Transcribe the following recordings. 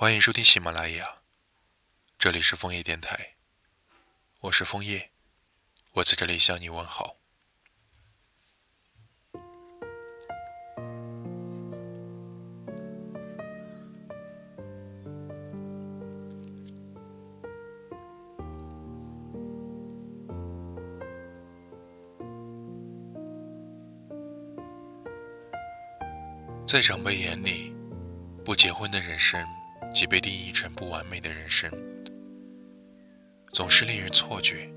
欢迎收听喜马拉雅，这里是枫叶电台，我是枫叶，我在这里向你问好。在长辈眼里，不结婚的人生。即被定义成不完美的人生，总是令人错觉。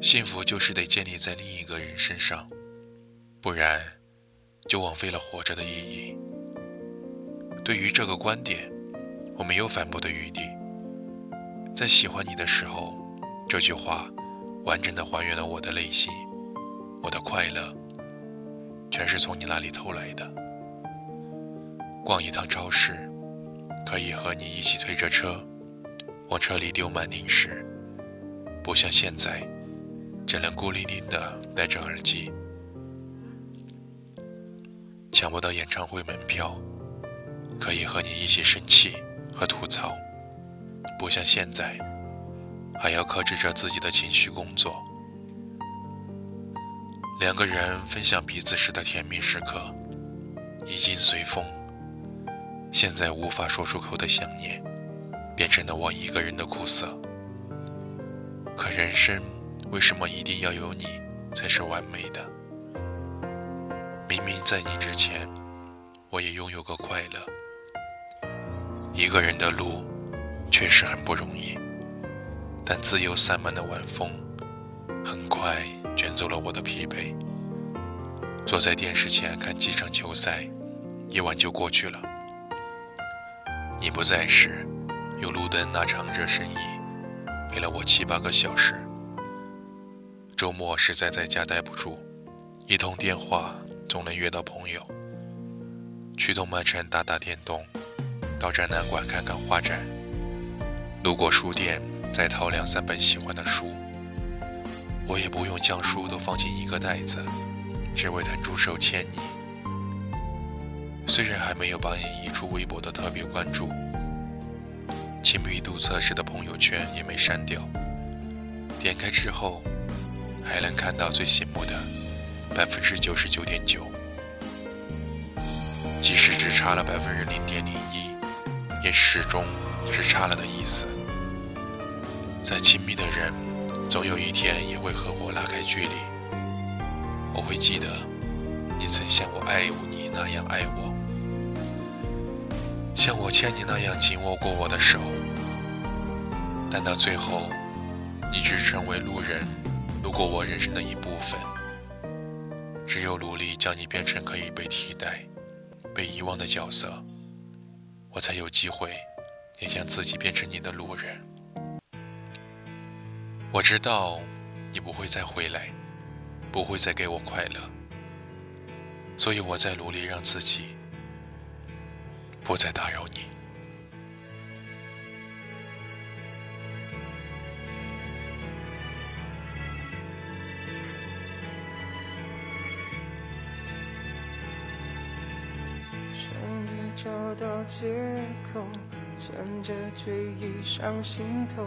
幸福就是得建立在另一个人身上，不然就枉费了活着的意义。对于这个观点，我没有反驳的余地。在喜欢你的时候，这句话完整的还原了我的内心，我的快乐，全是从你那里偷来的。逛一趟超市。可以和你一起推着车，往车里丢满零食，不像现在，只能孤零零的戴着耳机。抢不到演唱会门票，可以和你一起生气和吐槽，不像现在，还要克制着自己的情绪工作。两个人分享彼此时的甜蜜时刻，已经随风。现在无法说出口的想念，变成了我一个人的苦涩。可人生为什么一定要有你才是完美的？明明在你之前，我也拥有过快乐。一个人的路确实很不容易，但自由散漫的晚风，很快卷走了我的疲惫。坐在电视前看几场球赛，一晚就过去了。你不在时，有路灯那场热身椅陪了我七八个小时。周末实在在家待不住，一通电话总能约到朋友。去动漫城打打电动，到展览馆看看画展，路过书店再淘两三本喜欢的书。我也不用将书都放进一个袋子，只为腾出手牵你。虽然还没有把你移出微博的特别关注，亲密度测试的朋友圈也没删掉，点开之后还能看到最醒目的百分之九十九点九，即使只差了百分之零点零一，也始终是差了的意思。再亲密的人，总有一天也会和我拉开距离。我会记得你曾像我爱你那样爱我。像我牵你那样紧握过我的手，但到最后，你只成为路人，路过我人生的一部分。只有努力将你变成可以被替代、被遗忘的角色，我才有机会也将自己变成你的路人。我知道你不会再回来，不会再给我快乐，所以我在努力让自己。不再打扰你。终于找到借口，趁着醉意上心头，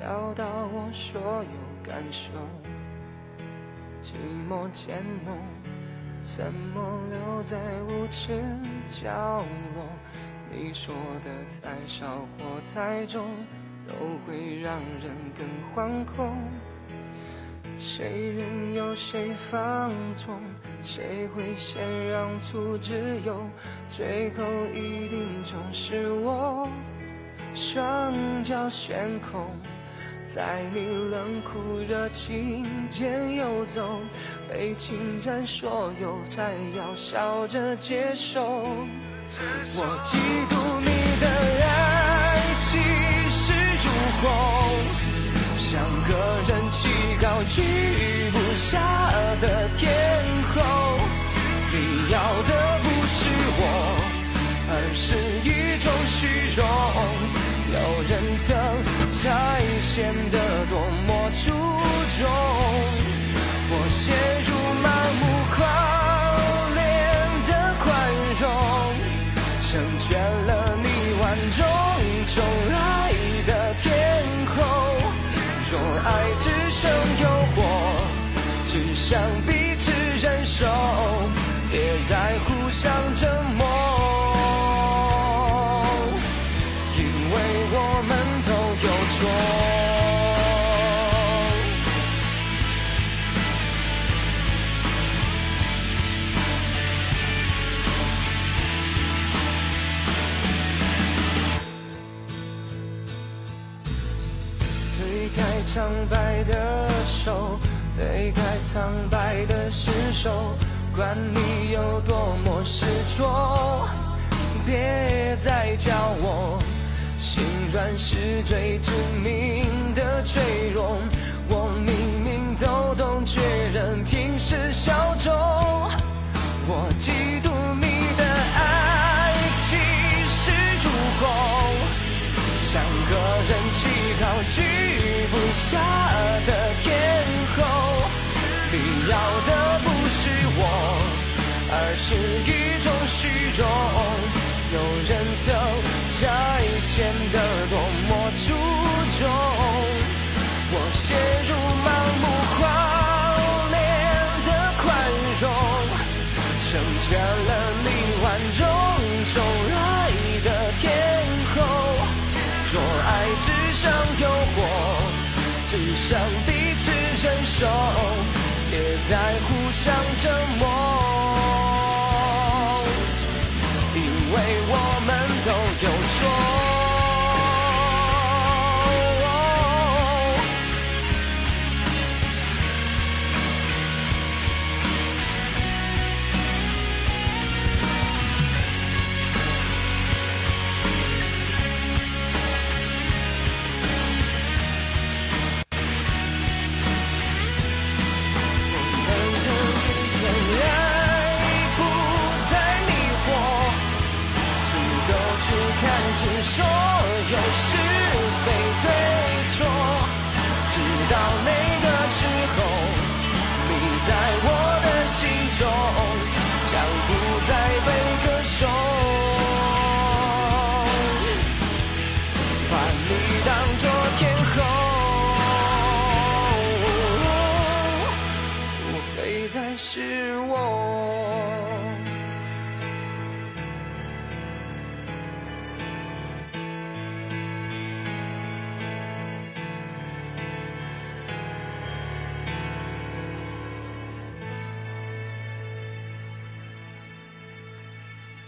表达我所有感受。寂寞渐浓。怎么留在无尽角落？说的太少或太重，都会让人更惶恐。谁任由谁放纵？谁会先让出自由？最后一定总是我，双脚悬空。在你冷酷热情间游走，被侵占所有，才要笑着接受。我嫉妒高居不下的天后。你要的不是我，而是一种虚荣。有人疼，才显得多么出众。我陷入盲目狂恋的宽容，成全了你万众宠爱的天若爱只剩诱惑，只想彼此忍受，别再互相折磨。苍白的手，推开苍白的尸首，管你有多么执着，别再叫我心软是最致命的脆弱。我明明都懂，却仍平时小众。我嫉妒下的天后，你要的不是我，而是一种虚荣。有人疼才显得想彼此忍受，别再互相折磨。因为我们都有